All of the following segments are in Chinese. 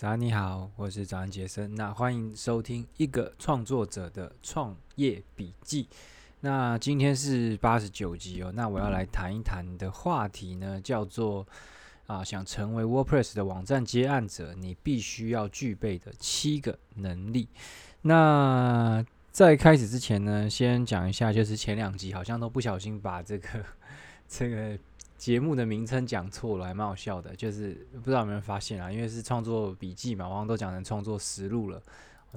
早安，你好，我是早安杰森。那欢迎收听一个创作者的创业笔记。那今天是八十九集哦。那我要来谈一谈的话题呢，叫做啊，想成为 WordPress 的网站接案者，你必须要具备的七个能力。那在开始之前呢，先讲一下，就是前两集好像都不小心把这个 这个。节目的名称讲错了，还蛮好笑的。就是不知道有没有发现啊？因为是创作笔记嘛，往往都讲成创作实录了，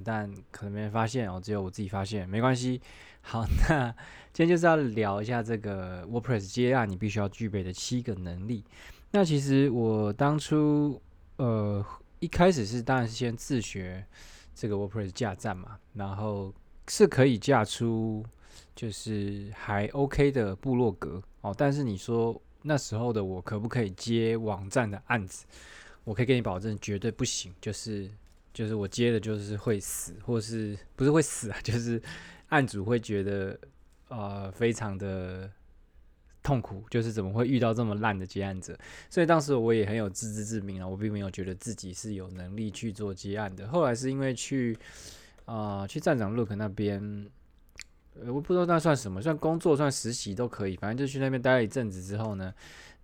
但可能没人发现哦，只有我自己发现，没关系。好，那今天就是要聊一下这个 WordPress 接案你必须要具备的七个能力。那其实我当初呃一开始是当然是先自学这个 WordPress 架站嘛，然后是可以架出就是还 OK 的部落格哦，但是你说。那时候的我可不可以接网站的案子？我可以给你保证，绝对不行。就是就是我接的就是会死，或是不是会死啊？就是案主会觉得呃非常的痛苦，就是怎么会遇到这么烂的接案者？所以当时我也很有自知之明啊，我并没有觉得自己是有能力去做接案的。后来是因为去啊、呃、去站长 Look 那边。我不知道那算什么，算工作，算实习都可以。反正就去那边待了一阵子之后呢，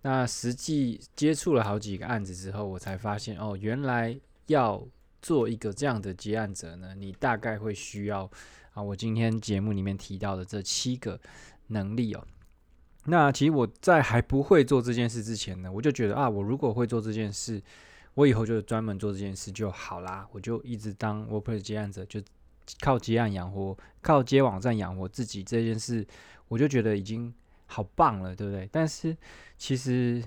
那实际接触了好几个案子之后，我才发现哦，原来要做一个这样的接案者呢，你大概会需要啊，我今天节目里面提到的这七个能力哦。那其实我在还不会做这件事之前呢，我就觉得啊，我如果会做这件事，我以后就专门做这件事就好啦，我就一直当 WordPress 接案者就。靠接案养活，靠接网站养活自己这件事，我就觉得已经好棒了，对不对？但是其实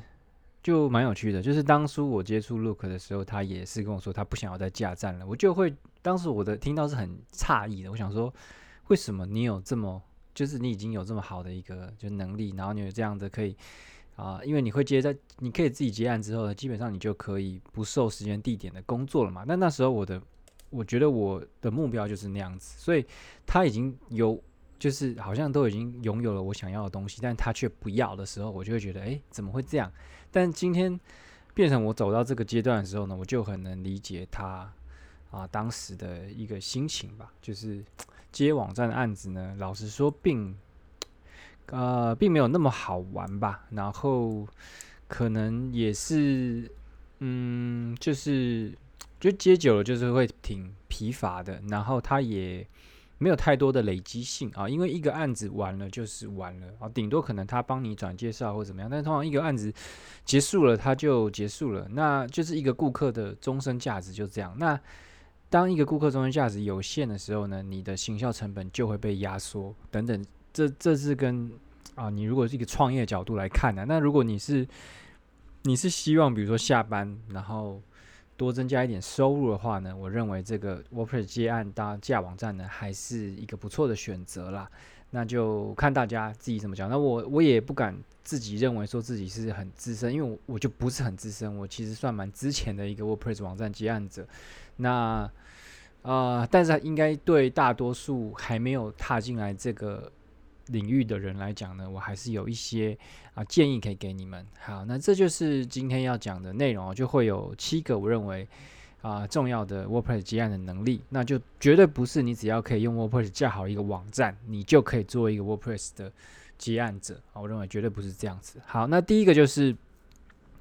就蛮有趣的，就是当初我接触 Look 的时候，他也是跟我说他不想要再架站了，我就会当时我的听到是很诧异的，我想说为什么你有这么，就是你已经有这么好的一个就能力，然后你有这样的可以啊、因为你会接在，你可以自己接案之后呢，基本上你就可以不受时间地点的工作了嘛。那那时候我的。我觉得我的目标就是那样子，所以他已经有，就是好像都已经拥有了我想要的东西，但他却不要的时候，我就会觉得，哎，怎么会这样？但今天变成我走到这个阶段的时候呢，我就很能理解他啊当时的一个心情吧。就是接网站的案子呢，老实说并呃并没有那么好玩吧，然后可能也是，嗯，就是。就接久了，就是会挺疲乏的，然后它也没有太多的累积性啊，因为一个案子完了就是完了啊，顶多可能他帮你转介绍或怎么样，但是通常一个案子结束了，它就结束了，那就是一个顾客的终身价值就这样。那当一个顾客终身价值有限的时候呢，你的行销成本就会被压缩等等，这这是跟啊，你如果是一个创业角度来看的，那如果你是你是希望比如说下班然后。多增加一点收入的话呢，我认为这个 WordPress 接案搭架网站呢，还是一个不错的选择啦。那就看大家自己怎么讲。那我我也不敢自己认为说自己是很资深，因为我就不是很资深，我其实算蛮之前的一个 WordPress 网站接案者。那、呃，但是应该对大多数还没有踏进来这个。领域的人来讲呢，我还是有一些啊建议可以给你们。好，那这就是今天要讲的内容，就会有七个我认为啊重要的 WordPress 接案的能力。那就绝对不是你只要可以用 WordPress 架好一个网站，你就可以做一个 WordPress 的接案者。我认为绝对不是这样子。好，那第一个就是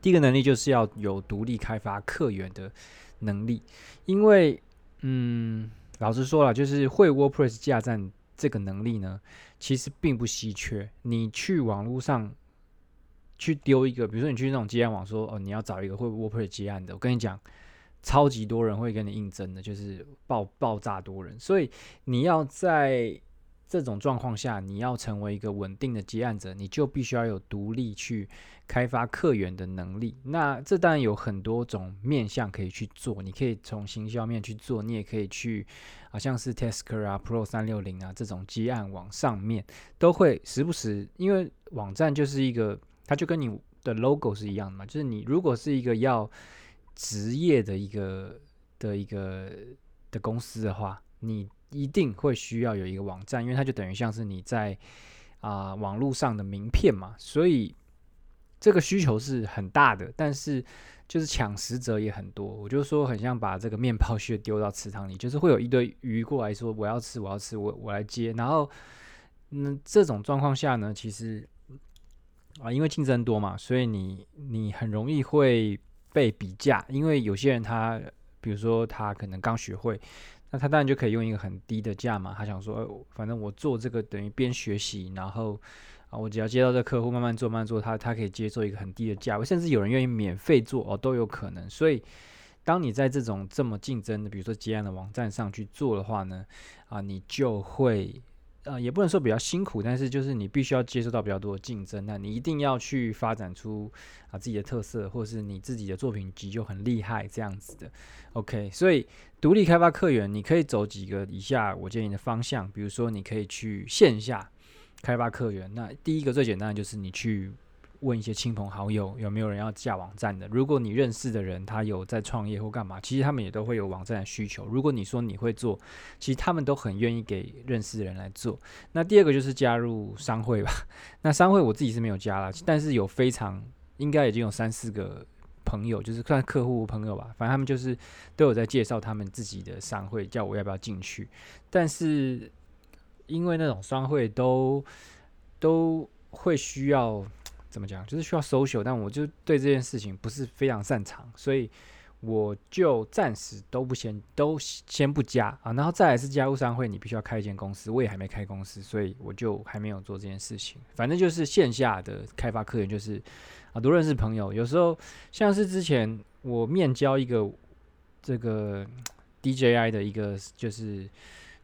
第一个能力就是要有独立开发客源的能力，因为嗯，老实说了，就是会 WordPress 架站。这个能力呢，其实并不稀缺。你去网络上去丢一个，比如说你去那种接案网说，哦，你要找一个会 WordPress 接案的，我跟你讲，超级多人会跟你应征的，就是爆爆炸多人。所以你要在这种状况下，你要成为一个稳定的接案者，你就必须要有独立去开发客源的能力。那这当然有很多种面向可以去做，你可以从行销面去做，你也可以去。好像是 Tasker 啊、Pro 三六零啊这种接案网上面都会时不时，因为网站就是一个，它就跟你的 logo 是一样的嘛。就是你如果是一个要职业的一个的一个的公司的话，你一定会需要有一个网站，因为它就等于像是你在啊、网络上的名片嘛。所以这个需求是很大的，但是就是抢食者也很多。我就说很像把这个面包屑丢到池塘里，就是会有一堆鱼过来说我要吃，我要吃，我我来接。然后，嗯，这种状况下呢，其实啊，因为竞争多嘛，所以你你很容易会被比价，因为有些人他比如说他可能刚学会。那他当然就可以用一个很低的价嘛，他想说，反正我做这个等于边学习，然后啊，我只要接到这客户，慢慢做，慢慢做，他他可以接受一个很低的价位，甚至有人愿意免费做哦，都有可能。所以，当你在这种这么竞争的，比如说接案的网站上去做的话呢，啊，你就会。呃，也不能说比较辛苦，但是就是你必须要接受到比较多的竞争，那你一定要去发展出啊自己的特色，或是你自己的作品集就很厉害这样子的。OK，所以独立开发客源，你可以走几个以下我建议的方向，比如说你可以去线下开发客源，那第一个最简单的就是你去。问一些亲朋好友有没有人要架网站的。如果你认识的人他有在创业或干嘛，其实他们也都会有网站的需求。如果你说你会做，其实他们都很愿意给认识的人来做。那第二个就是加入商会吧。那商会我自己是没有加了，但是有非常应该已经有三四个朋友，就是算客户朋友吧，反正他们就是都有在介绍他们自己的商会，叫我要不要进去。但是因为那种商会都都会需要。怎么讲？就是需要 social，但我就对这件事情不是非常擅长，所以我就暂时都不先都先不加啊。然后再来是加入商会，你必须要开一间公司，我也还没开公司，所以我就还没有做这件事情。反正就是线下的开发客源，就是啊，多认识朋友。有时候像是之前我面交一个这个 DJI 的一个，就是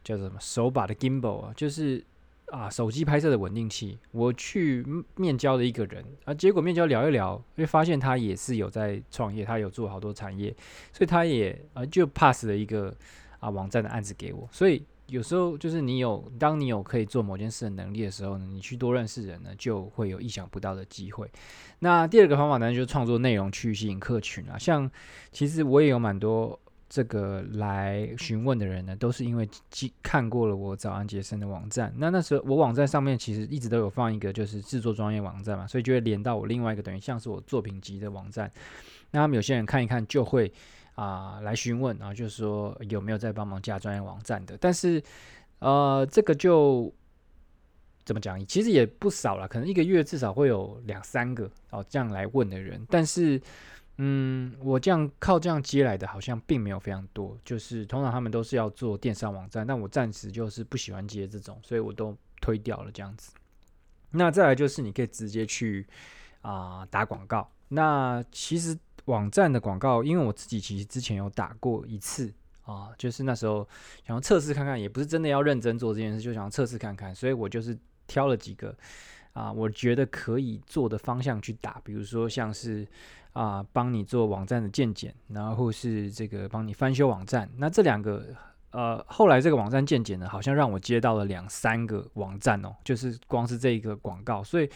叫做什么手把的 gimbal 啊，就是。啊，手机拍摄的稳定器，我去面交了一个人啊，结果面交聊一聊，因为发现他也是有在创业，他有做好多产业，所以他也啊就 pass 了一个啊网站的案子给我。所以有时候就是你有，当你有可以做某件事的能力的时候呢，你去多认识人呢，就会有意想不到的机会。那第二个方法呢，就是创作内容去吸引客群啊，像其实我也有蛮多。这个来询问的人呢，都是因为看过了我早安杰森的网站。那那时候我网站上面其实一直都有放一个就是制作专业网站嘛，所以就会连到我另外一个等于像是我作品集的网站。那他们有些人看一看就会啊、来询问，然后就是说有没有在帮忙加专业网站的。但是呃这个就怎么讲，其实也不少了，可能一个月至少会有两三个哦这样来问的人，但是。嗯，我这样靠这样接来的，好像并没有非常多。就是通常他们都是要做电商网站，但我暂时就是不喜欢接这种，所以我都推掉了这样子。那再来就是你可以直接去啊、打广告。那其实网站的广告，因为我自己其实之前有打过一次啊，就是那时候想要测试看看，也不是真的要认真做这件事，就想要测试看看，所以我就是挑了几个啊，我觉得可以做的方向去打，比如说像是。啊，帮你做网站的建检，然后是这个帮你翻修网站。那这两个，呃，后来这个网站建检呢，好像让我接到了两三个网站哦，就是光是这一个广告，所以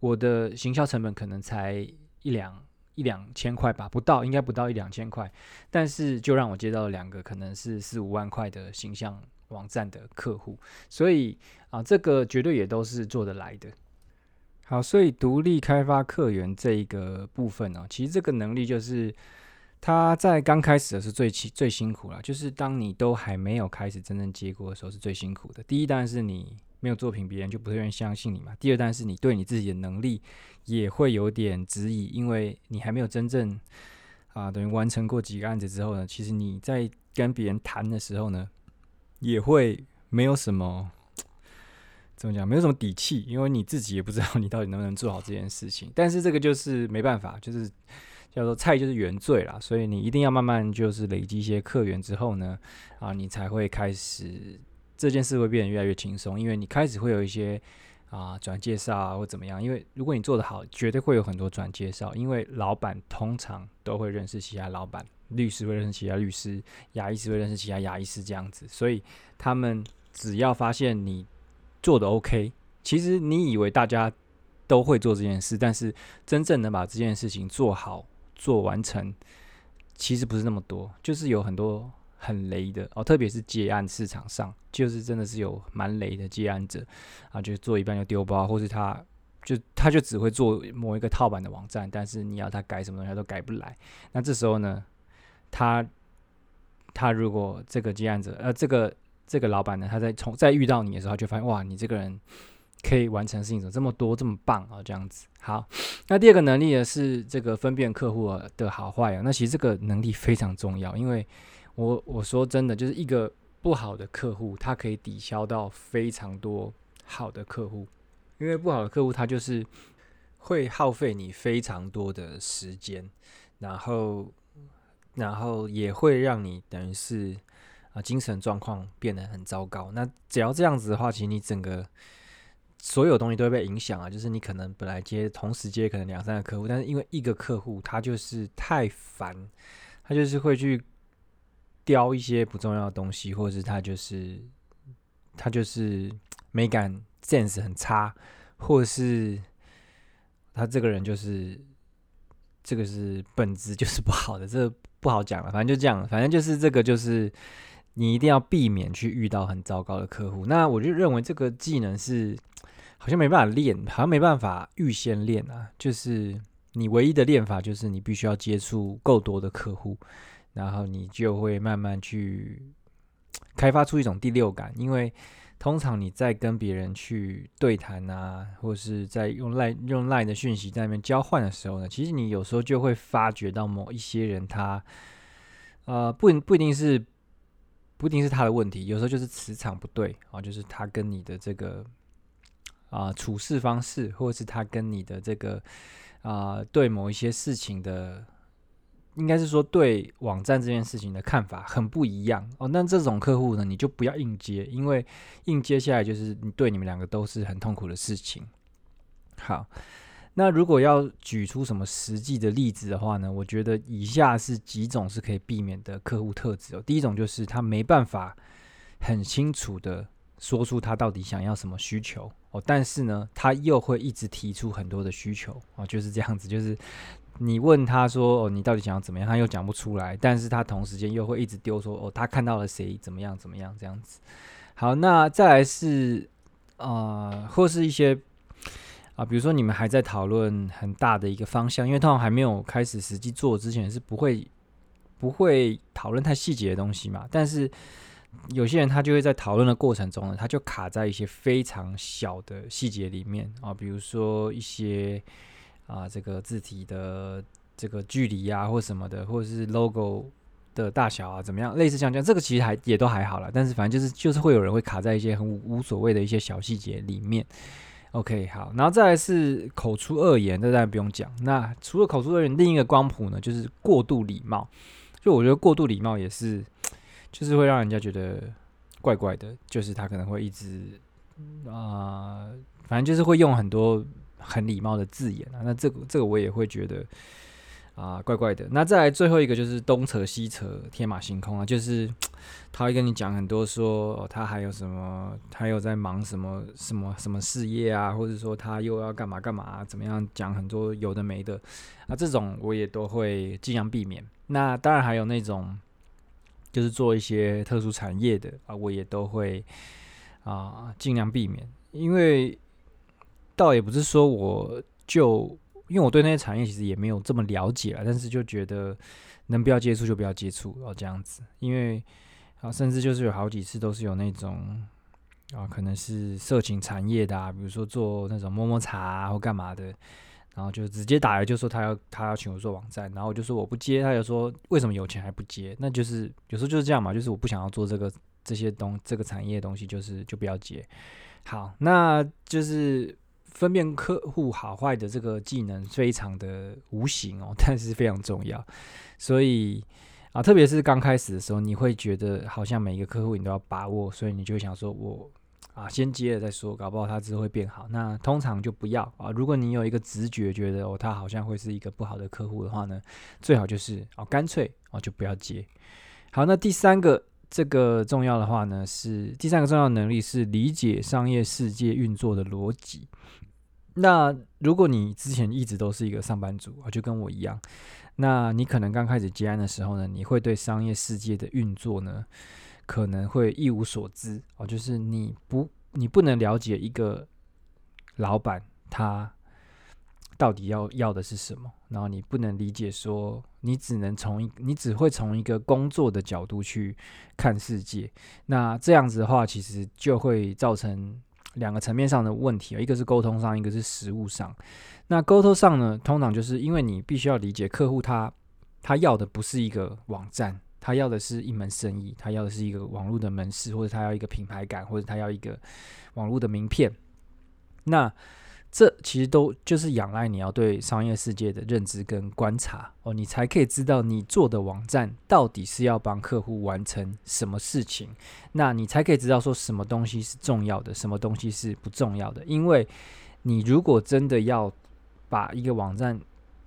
我的行销成本可能才一两一两千块吧，不到，应该不到一两千块，但是就让我接到了两个可能是四五万块的形象网站的客户，所以啊，这个绝对也都是做得来的。好，所以独立开发客源这一个部分呢、哦，其实这个能力就是他在刚开始的是最辛最辛苦了，就是当你都还没有开始真正结果的时候是最辛苦的。第一，当然是你没有作品，别人就不会愿意相信你嘛。第二，当然是你对你自己的能力也会有点质疑，因为你还没有真正啊等于完成过几个案子之后呢，其实你在跟别人谈的时候呢，也会没有什么。怎么讲？没有什么底气，因为你自己也不知道你到底能不能做好这件事情。但是这个就是没办法，就是叫做菜就是原罪啦。所以你一定要慢慢就是累积一些客源之后呢，啊，你才会开始这件事会变得越来越轻松，因为你开始会有一些啊转介绍啊或怎么样。因为如果你做得好，绝对会有很多转介绍，因为老板通常都会认识其他老板，律师会认识其他律师，牙医师会认识其他牙医师这样子。所以他们只要发现你。做的 OK，其实你以为大家都会做这件事，但是真正能把这件事情做好、做完成，其实不是那么多。就是有很多很雷的哦，特别是接案市场上，就是真的是有蛮雷的接案者啊，就做一半就丢包，或是他就他就只会做某一个套版的网站，但是你要他改什么东西他都改不来。那这时候呢，他他如果这个接案者呃这个这个老板呢，他在从在遇到你的时候，就发现哇，你这个人可以完成事情怎么这么多这么棒啊，这样子。好，那第二个能力呢是这个分辨客户的好坏啊。那其实这个能力非常重要，因为我我说真的，就是一个不好的客户，他可以抵消到非常多好的客户。因为不好的客户，他就是会耗费你非常多的时间，然后，然后也会让你等于是啊精神状况变得很糟糕。那只要这样子的话，其实你整个所有东西都会被影响啊。就是你可能本来接同时接可能两三个客户，但是因为一个客户他就是太烦，他就是会去叼一些不重要的东西，或者是他就是他就是美感。sense 很差，或是他这个人就是这个是本质就是不好的，这不好讲了。反正就这样，反正就是这个就是你一定要避免去遇到很糟糕的客户。那我就认为这个技能是 好像没办法练，好像没办法预先练啊。就是你唯一的练法就是你必须要接触够多的客户，然后你就会慢慢去开发出一种第六感，因为。通常你在跟别人去对谈啊，或是在用 LINE 用 LINE 的讯息在那边交换的时候呢，其实你有时候就会发觉到某一些人他，呃，不不一定是不一定是他的问题，有时候就是磁场不对啊，就是他跟你的这个啊、处事方式，或者是他跟你的这个啊、对某一些事情的。应该是说对网站这件事情的看法很不一样哦。那这种客户呢，你就不要硬接，因为硬接下来就是对你们两个都是很痛苦的事情。好，那如果要举出什么实际的例子的话呢，我觉得以下是几种是可以避免的客户特质哦。第一种就是他没办法很清楚的说出他到底想要什么需求哦，但是呢，他又会一直提出很多的需求哦，就是这样子，就是。你问他说：“哦，你到底想要怎么样？”他又讲不出来，但是他同时间又会一直丢说：“哦，他看到了谁？怎么样？怎么样？”这样子。好，那再来是啊、呃，或是一些啊、比如说你们还在讨论很大的一个方向，因为通常还没有开始实际做之前是不会不会讨论太细节的东西嘛。但是有些人他就会在讨论的过程中呢，他就卡在一些非常小的细节里面啊、比如说一些。啊，这个字体的这个距离啊，或什么的，或者是 logo 的大小啊，怎么样？类似像这样，这个其实还也都还好啦。但是反正就是就是会有人会卡在一些很，无所谓的一些小细节里面。OK，好，然后再来是口出恶言，这当然不用讲。那除了口出恶言，另一个光谱呢，就是过度礼貌。就我觉得过度礼貌也是，就是会让人家觉得怪怪的。就是他可能会一直啊、反正就是会用很多。很礼貌的字眼啊，那这个这个我也会觉得啊怪怪的。那再来最后一个就是东扯西扯，天马行空啊，就是他会跟你讲很多说，他还有什么，他又在忙什么什么什么事业啊，或者说他又要干嘛干嘛、怎么样讲很多有的没的啊，这种我也都会尽量避免。那当然还有那种就是做一些特殊产业的啊，我也都会啊尽量避免，因为。倒也不是说我就，因为我对那些产业其实也没有这么了解了，但是就觉得能不要接触就不要接触哦，这样子，因为啊，甚至就是有好几次都是有那种啊，可能是色情产业的啊，比如说做那种摸摸茶或干嘛的，然后就直接打来就说他要他要请我做网站，然后我就说我不接，他就说为什么有钱还不接？那就是有时候就是这样嘛，就是我不想要做这个这些东这个产业的东西，就是就不要接。好，那就是。分辨客户好坏的这个技能非常的无形哦，但是非常重要。所以啊，特别是刚开始的时候，你会觉得好像每一个客户你都要把握，所以你就会想说我，啊先接了再说，搞不好他之后会变好。那通常就不要啊。如果你有一个直觉觉得哦，他好像会是一个不好的客户的话呢，最好就是哦干脆哦就不要接。好，那第三个这个重要的话呢，是第三个重要能力是理解商业世界运作的逻辑。那如果你之前一直都是一个上班族啊，就跟我一样，那你可能刚开始接案的时候呢，你会对商业世界的运作呢，可能会一无所知。哦，就是你不你不能了解一个老板他到底要要的是什么，然后你不能理解说，你只能从你只会从一个工作的角度去看世界，那这样子的话，其实就会造成两个层面上的问题，一个是沟通上，一个是实物上。那沟通上呢，通常就是因为你必须要理解客户他他要的不是一个网站。他要的是一门生意，他要的是一个网络的门市，或者他要一个品牌感，或者他要一个网络的名片。那这其实都就是仰赖你要对商业世界的认知跟观察哦，你才可以知道你做的网站到底是要帮客户完成什么事情。那你才可以知道说什么东西是重要的，什么东西是不重要的。因为你如果真的要把一个网站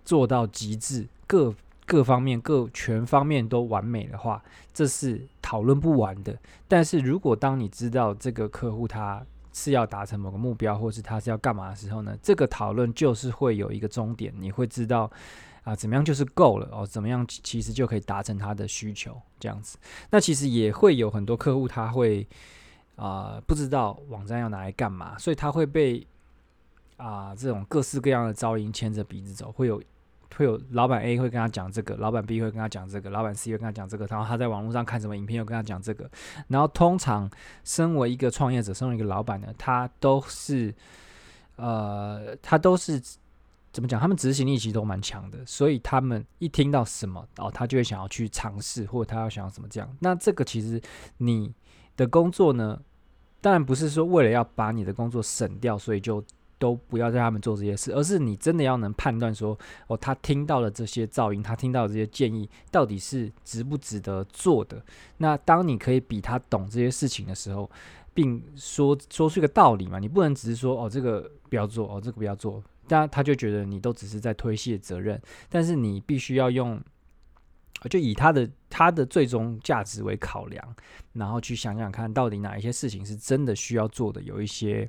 做到极致，各各方面各全方面都完美的话，这是讨论不完的。但是如果当你知道这个客户他是要达成某个目标，或是他是要干嘛的时候呢，这个讨论就是会有一个终点。你会知道啊，怎么样就是够了哦，怎么样其实就可以达成他的需求这样子。那其实也会有很多客户他会啊不知道网站要拿来干嘛，所以他会被啊这种各式各样的噪音牵着鼻子走，会有。会有老板 A 会跟他讲这个，老板 B 会跟他讲这个，老板 C 会跟他讲这个，然后他在网络上看什么影片又跟他讲这个，然后通常身为一个创业者，身为一个老板呢，他都是，呃，他都是怎么讲？他们执行力其实都蛮强的，所以他们一听到什么哦，他就会想要去尝试，或者他要想要什么这样。那这个其实你的工作呢，当然不是说为了要把你的工作省掉，所以就。都不要让他们做这些事，而是你真的要能判断说，哦，他听到了这些噪音，他听到的这些建议，到底是值不值得做的。那当你可以比他懂这些事情的时候，并说说出一个道理嘛，你不能只是说，哦，这个不要做，哦，这个不要做，那他就觉得你都只是在推卸责任。但是你必须要用，就以他的他的最终价值为考量，然后去想想看到底哪一些事情是真的需要做的，有一些。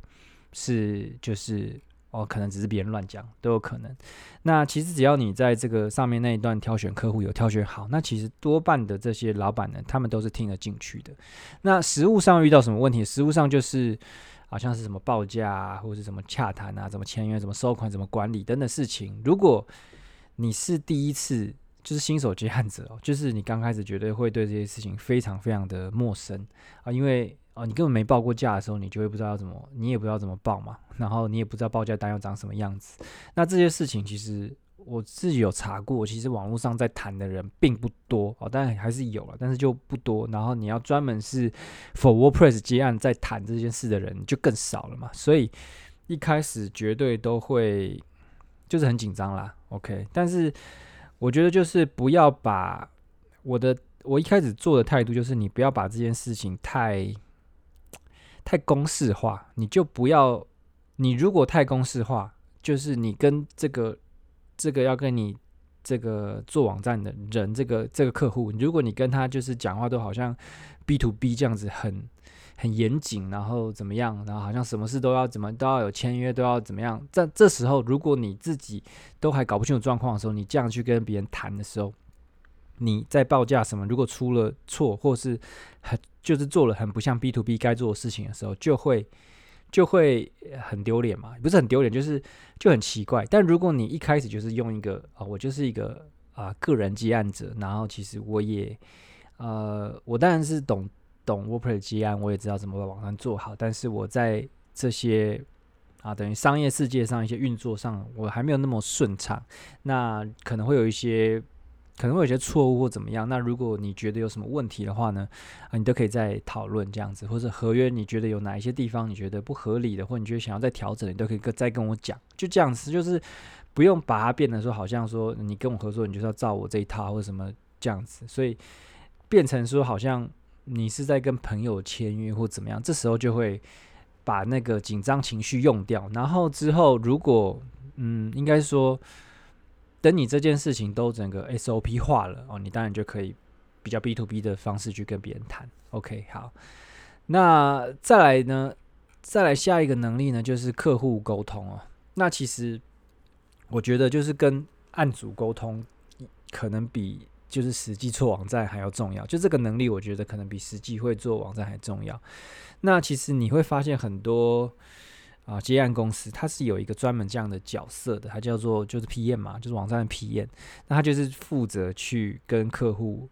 是，就是哦，可能只是别人乱讲都有可能。那其实只要你在这个上面那一段挑选客户有挑选好，那其实多半的这些老板呢，他们都是听得进去的。那实务上遇到什么问题？实务上就是好像是什么报价啊，或者是什么洽谈啊，怎么签约，怎么收款，怎么管理等等事情。如果你是第一次，就是新手接案子哦，就是你刚开始绝对会对这些事情非常非常的陌生啊，因为。哦，你根本没报过价的时候，你就会不知道要怎么，你也不知道怎么报嘛。然后你也不知道报价单要长什么样子。那这些事情其实我自己有查过，其实网络上在谈的人并不多哦，当然还是有了，但是就不多。然后你要专门是 for WordPress 接案在谈这件事的人就更少了嘛。所以一开始绝对都会就是很紧张啦。OK，但是我觉得就是不要把我的我一开始做的态度就是你不要把这件事情太。太公式化，你就不要。你如果太公式化，就是你跟这个这个要跟你这个做网站的人，这个这个客户，如果你跟他就是讲话都好像 B to B 这样子很，很严谨，然后怎么样，然后好像什么事都要怎么都要有签约，都要怎么样。在这时候，如果你自己都还搞不清楚状况的时候，你这样去跟别人谈的时候，你在报价什么，如果出了错，或是很就是做了很不像 B to B 该做的事情的时候，就会就会很丢脸嘛，不是很丢脸，就是就很奇怪。但如果你一开始就是用一个啊、我就是一个啊、个人接案者，然后其实我也呃，我当然是懂懂 WordPress 接案，我也知道怎么把网站做好，但是我在这些啊等于商业世界上一些运作上，我还没有那么顺畅，那可能会有一些。可能会有些错误或怎么样，那如果你觉得有什么问题的话呢，啊，你都可以再讨论这样子，或者合约你觉得有哪一些地方你觉得不合理的，或你觉得想要再调整，你都可以再跟我讲，就这样子，就是不用把它变得说好像说你跟我合作，你就是要照我这一套或者什么这样子，所以变成说好像你是在跟朋友签约或怎么样，这时候就会把那个紧张情绪用掉，然后之后如果嗯，应该说。等你这件事情都整个 SOP 化了哦，你当然就可以比较 B to B 的方式去跟别人谈。OK，好，那再来呢？再来下一个能力呢，就是客户沟通哦。那其实我觉得就是跟案主沟通，可能比就是实际做网站还要重要。就这个能力，我觉得可能比实际会做网站还重要。那其实你会发现很多啊，接案公司它是有一个专门这样的角色的，它叫做就是 PM 嘛，就是网站的 PM。那他就是负责去跟客户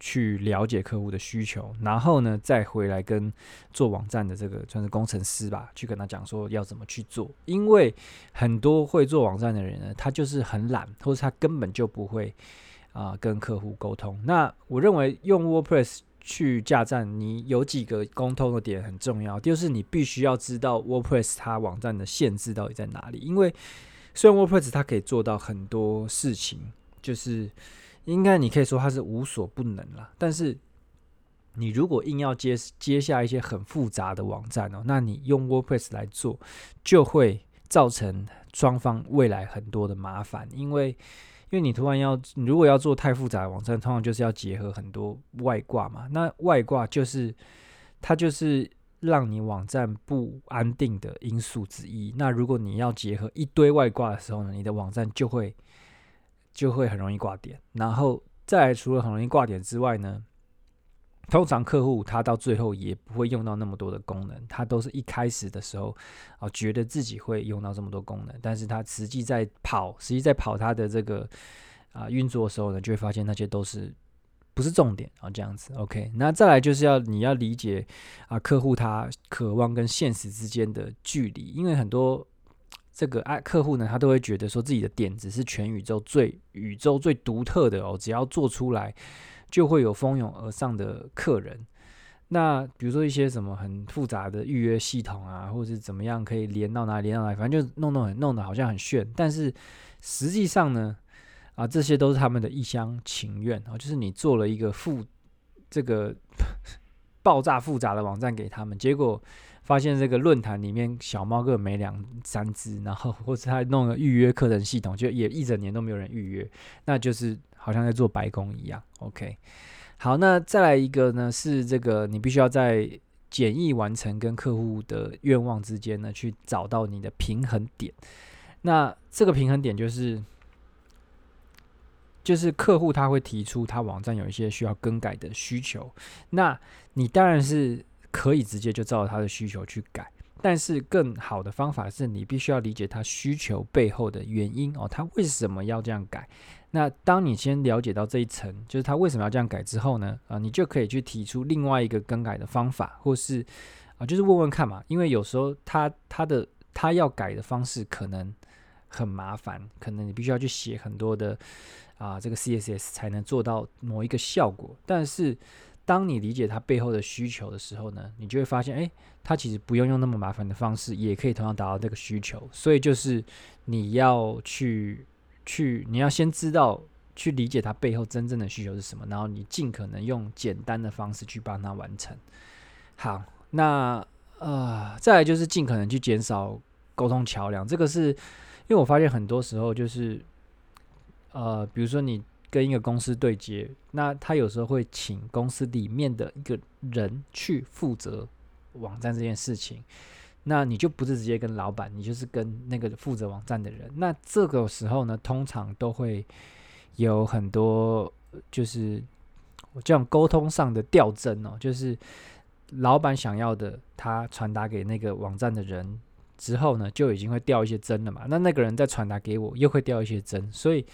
去了解客户的需求，然后呢再回来跟做网站的这个算是工程师吧，去跟他讲说要怎么去做。因为很多会做网站的人呢，他就是很懒，或者他根本就不会啊跟客户沟通。那我认为用 WordPress。去架站，你有几个沟通的点很重要，就是你必须要知道 WordPress 它网站的限制到底在哪里。因为虽然 WordPress 它可以做到很多事情，就是应该你可以说它是无所不能啦。但是你如果硬要接接下一些很复杂的网站哦，那你用 WordPress 来做，就会造成双方未来很多的麻烦，因为。因为你突然要，如果要做太复杂的网站，通常就是要结合很多外挂嘛。那外挂就是它就是让你网站不安定的因素之一。那如果你要结合一堆外挂的时候呢，你的网站就会就会很容易挂点。然后再，除了很容易挂点之外呢，通常客户他到最后也不会用到那么多的功能，他都是一开始的时候啊觉得自己会用到这么多功能，但是他实际在跑，实际在跑他的这个啊运作的时候呢，就会发现那些都是不是重点啊这样子。OK，那再来就是要你要理解啊客户他渴望跟现实之间的距离，因为很多这个爱客户呢，他都会觉得说自己的点子是全宇宙最宇宙最独特的哦，只要做出来。就会有蜂拥而上的客人。那比如说一些什么很复杂的预约系统啊，或者是怎么样可以连到哪里连到哪里，反正就弄弄弄得好像很炫。但是实际上呢，啊，这些都是他们的一厢情愿啊，就是你做了一个复这个爆炸复杂的网站给他们，结果发现这个论坛里面小猫个没两三只，然后或者他弄个预约课程系统，就也一整年都没有人预约，那就是。好像在做白工一样。OK，好，那再来一个呢？是这个你必须要在简易完成跟客户的愿望之间呢，去找到你的平衡点。那这个平衡点就是，就是客户他会提出他网站有一些需要更改的需求，那你当然是可以直接就照他的需求去改。但是更好的方法是你必须要理解他需求背后的原因哦，他为什么要这样改？那当你先了解到这一层，就是他为什么要这样改之后呢，啊，你就可以去提出另外一个更改的方法，或是啊，就是问问看嘛。因为有时候他他的他要改的方式可能很麻烦，可能你必须要去写很多的啊这个 CSS 才能做到某一个效果，但是。当你理解他背后的需求的时候呢，你就会发现，哎，他其实不用用那么麻烦的方式，也可以同样达到这个需求。所以就是你要去去，你要先知道去理解他背后真正的需求是什么，然后你尽可能用简单的方式去帮他完成。好，那呃，再来就是尽可能去减少沟通桥梁。这个是因为我发现很多时候就是呃，比如说你。跟一个公司对接，那他有时候会请公司里面的一个人去负责网站这件事情，那你就不是直接跟老板，你就是跟那个负责网站的人。那这个时候呢，通常都会有很多就是这样沟通上的调针哦，就是老板想要的，他传达给那个网站的人之后呢，就已经会掉一些针了嘛。那那个人再传达给我，又会掉一些针，所以。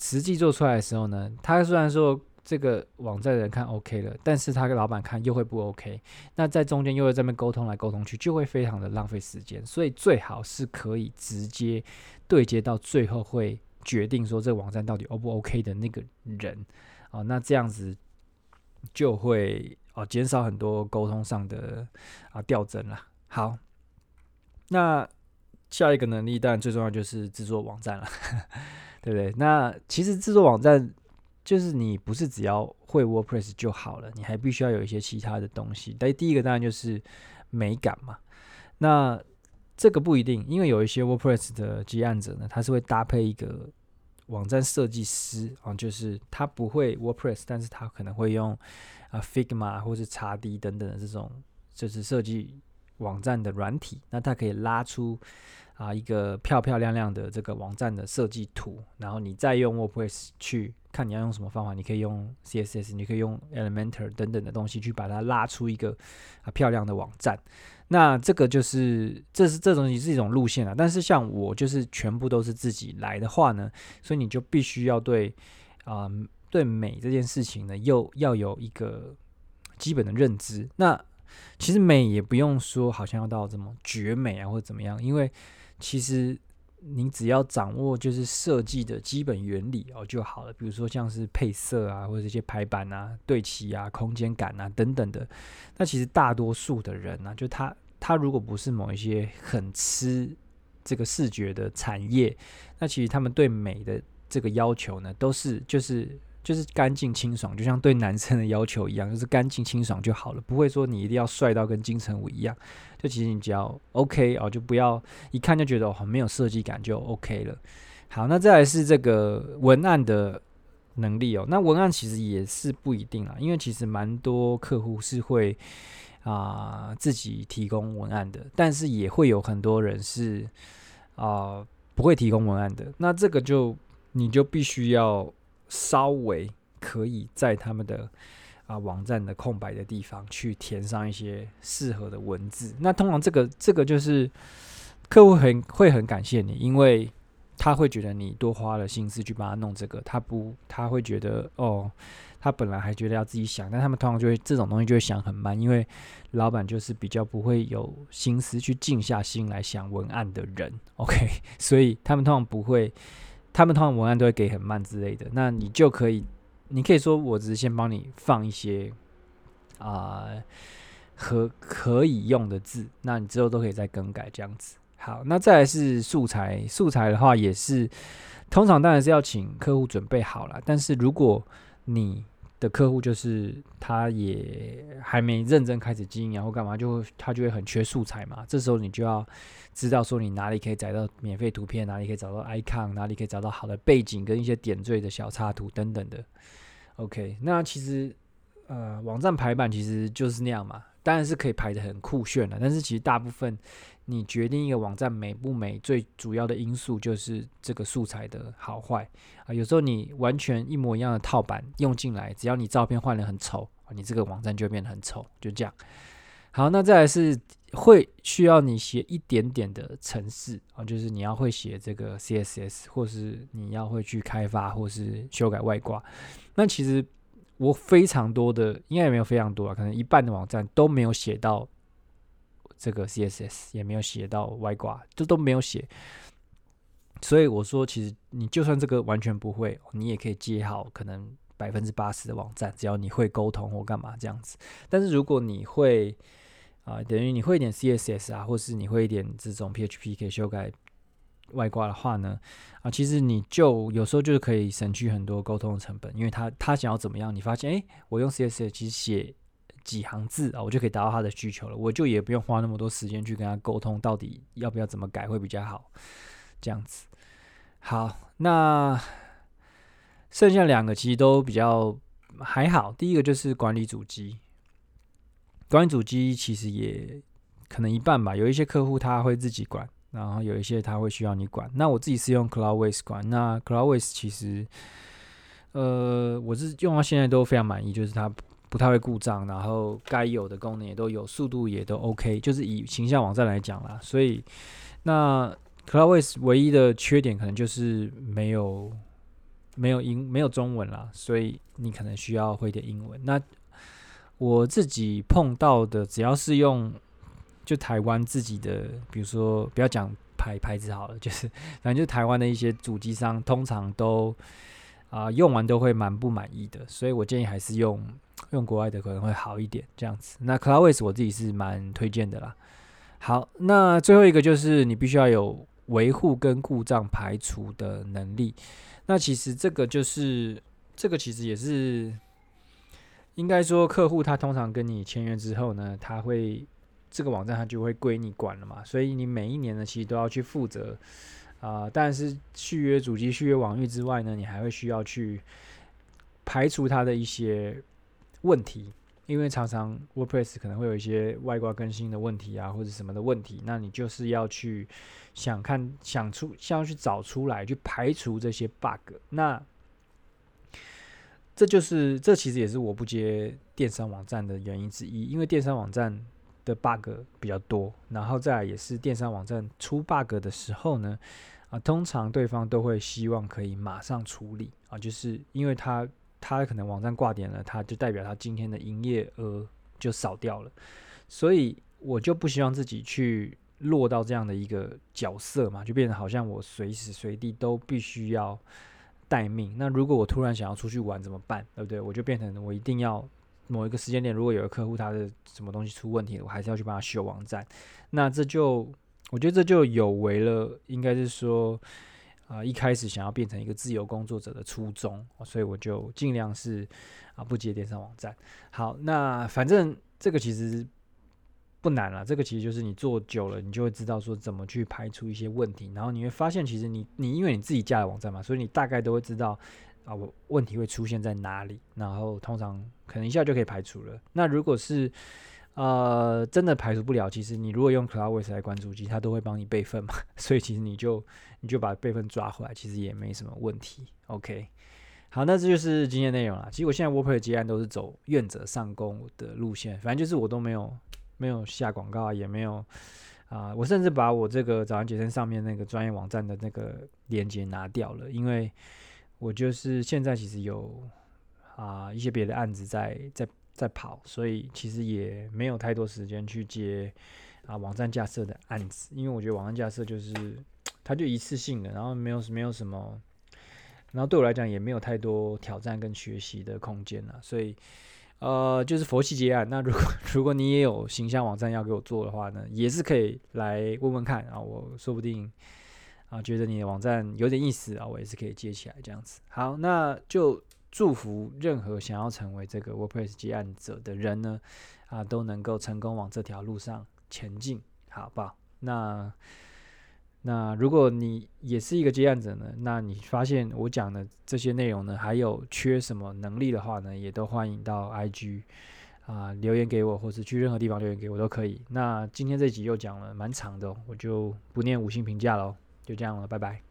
实际做出来的时候呢，他虽然说这个网站的人看 OK 了，但是他跟老板看又会不 OK。那在中间又会这边沟通来沟通去，就会非常的浪费时间。所以最好是可以直接对接到最后会决定说这个网站到底 O 不 OK 的那个人啊，那这样子就会哦减少很多沟通上的啊掉帧了。好，那下一个能力当然最重要就是制作网站了。对不对？那其实制作网站就是你不是只要会 WordPress 就好了，你还必须要有一些其他的东西。但第一个当然就是美感嘛。那这个不一定，因为有一些 WordPress 的接案者呢，他是会搭配一个网站设计师啊，就是他不会 WordPress，但是他可能会用啊 Figma 或是 XD 等等的这种就是设计网站的软体，那他可以拉出。啊一个漂漂亮亮的这个网站的设计图，然后你再用 WordPress 去看你要用什么方法，你可以用 CSS，你可以用 Elementor 等等的东西去把它拉出一个啊漂亮的网站。那这个就是这是这种也是一种路线啊。但是像我就是全部都是自己来的话呢，所以你就必须要对啊、对美这件事情呢，又要有一个基本的认知。那其实美也不用说好像要到这么绝美啊或者怎么样，因为其实你只要掌握就是设计的基本原理哦就好了。比如说像是配色啊，或者这些排版啊、对齐啊、空间感啊等等的。那其实大多数的人呢、啊，就他他如果不是某一些很吃这个视觉的产业，那其实他们对美的这个要求呢，都是就是。就是干净清爽，就像对男生的要求一样，就是干净清爽就好了，不会说你一定要帅到跟金城武一样。就其实你只要 OK 哦，就不要一看就觉得很没有设计感就 OK 了。好，那再来是这个文案的能力哦。那文案其实也是不一定啊，因为其实蛮多客户是会啊、自己提供文案的，但是也会有很多人是啊、不会提供文案的。那这个就你就必须要。稍微可以在他们的啊网站的空白的地方去填上一些适合的文字。那通常这个这个就是客户很会很感谢你，因为他会觉得你多花了心思去帮他弄这个，他不他会觉得哦，他本来还觉得要自己想，但他们通常就会这种东西就会想很慢，因为老板就是比较不会有心思去静下心来想文案的人。OK，所以他们通常不会。他们通常文案都会给很慢之类的，那你就可以，你可以说我只是先帮你放一些啊可可以用的字，那你之后都可以再更改这样子。好，那再来是素材，素材的话也是，通常当然是要请客户准备好了，但是如果你的客户就是他也还没认真开始经营，然后干嘛就他就会很缺素材嘛。这时候你就要知道说你哪里可以找到免费图片，哪里可以找到 icon，哪里可以找到好的背景跟一些点缀的小插图等等的。OK，那其实呃网站排版其实就是那样嘛，当然是可以排得很酷炫的，但是其实大部分。你决定一个网站美不美，最主要的因素就是这个素材的好坏啊。有时候你完全一模一样的套版用进来，只要你照片换得很丑，你这个网站就变得很丑，就这样。好，那再来是会需要你写一点点的程式啊，就是你要会写这个 CSS，或是你要会去开发或是修改外挂。那其实我非常多的，应该也没有非常多啊，可能一半的网站都没有写到。这个 CSS 也没有写到外挂，这都没有写，所以我说，其实你就算这个完全不会，你也可以接好可能百分之八十的网站，只要你会沟通或干嘛这样子。但是如果你会啊、等于你会一点 CSS 啊，或是你会一点这种 PHP 可以修改外挂的话呢，啊，其实你就有时候就是可以省去很多沟通的成本，因为他他想要怎么样，你发现诶，我用 CSS 其实写。几行字啊，我就可以达到他的需求了，我就也不用花那么多时间去跟他沟通，到底要不要怎么改会比较好，这样子。好，那剩下两个其实都比较还好。第一个就是管理主机，管理主机其实也可能一半吧，有一些客户他会自己管，然后有一些他会需要你管。那我自己是用 Cloudways 管，那 Cloudways 其实，呃，我是用到现在都非常满意，就是它。不太会故障，然后该有的功能也都有，速度也都 OK，就是以形象网站来讲啦。所以那 Cloudways 唯一的缺点可能就是没有没有英没有中文啦，所以你可能需要会点英文。那我自己碰到的，只要是用就台湾自己的，比如说不要讲牌牌子好了，就是反正就台湾的一些主机商，通常都啊、用完都会蛮不满意的，所以我建议还是用。用国外的可能会好一点，这样子。那 Cloudways 我自己是蛮推荐的啦。好，那最后一个就是你必须要有维护跟故障排除的能力。那其实这个就是这个其实也是应该说，客户他通常跟你签约之后呢，他会这个网站他就会归你管了嘛。所以你每一年呢，其实都要去负责啊、但是续约主机、续约网域之外呢，你还会需要去排除它的一些。问题因为常常 WordPress 可能会有一些外挂更新的问题啊，或者什么的问题，那你就是要去想看、想出、想要去找出来，去排除这些 bug。那这就是这其实也是我不接电商网站的原因之一，因为电商网站的 bug 比较多，然后再来也是电商网站出 bug 的时候呢，啊，通常对方都会希望可以马上处理啊，就是因为他。他可能网站挂点了，他就代表他今天的营业额就少掉了，所以我就不希望自己去落到这样的一个角色嘛，就变得好像我随时随地都必须要待命。那如果我突然想要出去玩怎么办？对不对？我就变成我一定要某一个时间点，如果有个客户他的什么东西出问题了，我还是要去帮他修网站。那这就我觉得这就有违了，应该是说。啊，一开始想要变成一个自由工作者的初衷，所以我就尽量是啊不接电商网站。好，那反正这个其实不难了，这个其实就是你做久了，你就会知道说怎么去排除一些问题，然后你会发现，其实你你因为你自己架的网站嘛，所以你大概都会知道啊我问题会出现在哪里，然后通常可能一下就可以排除了。那如果是呃，真的排除不了。其实你如果用 CloudWays 来关主机，它都会帮你备份嘛，所以其实你就你就把备份抓回来，其实也没什么问题。OK，好，那这就是今天内容了。其实我现在 WordPress 接案都是走愿者上攻的路线，反正就是我都没有没有下广告，也没有啊、我甚至把我这个早安杰森上面那个专业网站的那个链接拿掉了，因为我就是现在其实有啊、一些别的案子在在。在跑，所以其实也没有太多时间去接啊网站架设的案子，因为我觉得网站架设就是它就一次性的，然后没有没有什么，然后对我来讲也没有太多挑战跟学习的空间了，所以呃就是佛系接案。那如果 如果你也有形象网站要给我做的话呢，也是可以来问问看啊，我说不定啊觉得你的网站有点意思啊，我也是可以接起来这样子。好，那就。祝福任何想要成为这个 WordPress 接案者的人呢，啊，都能够成功往这条路上前进，好不好？那那如果你也是一个接案者呢，那你发现我讲的这些内容呢，还有缺什么能力的话呢，也都欢迎到 IG 啊留言给我，或是去任何地方留言给我都可以。那今天这集又讲了蛮长的，我就不念五星评价喽，就这样了，拜拜。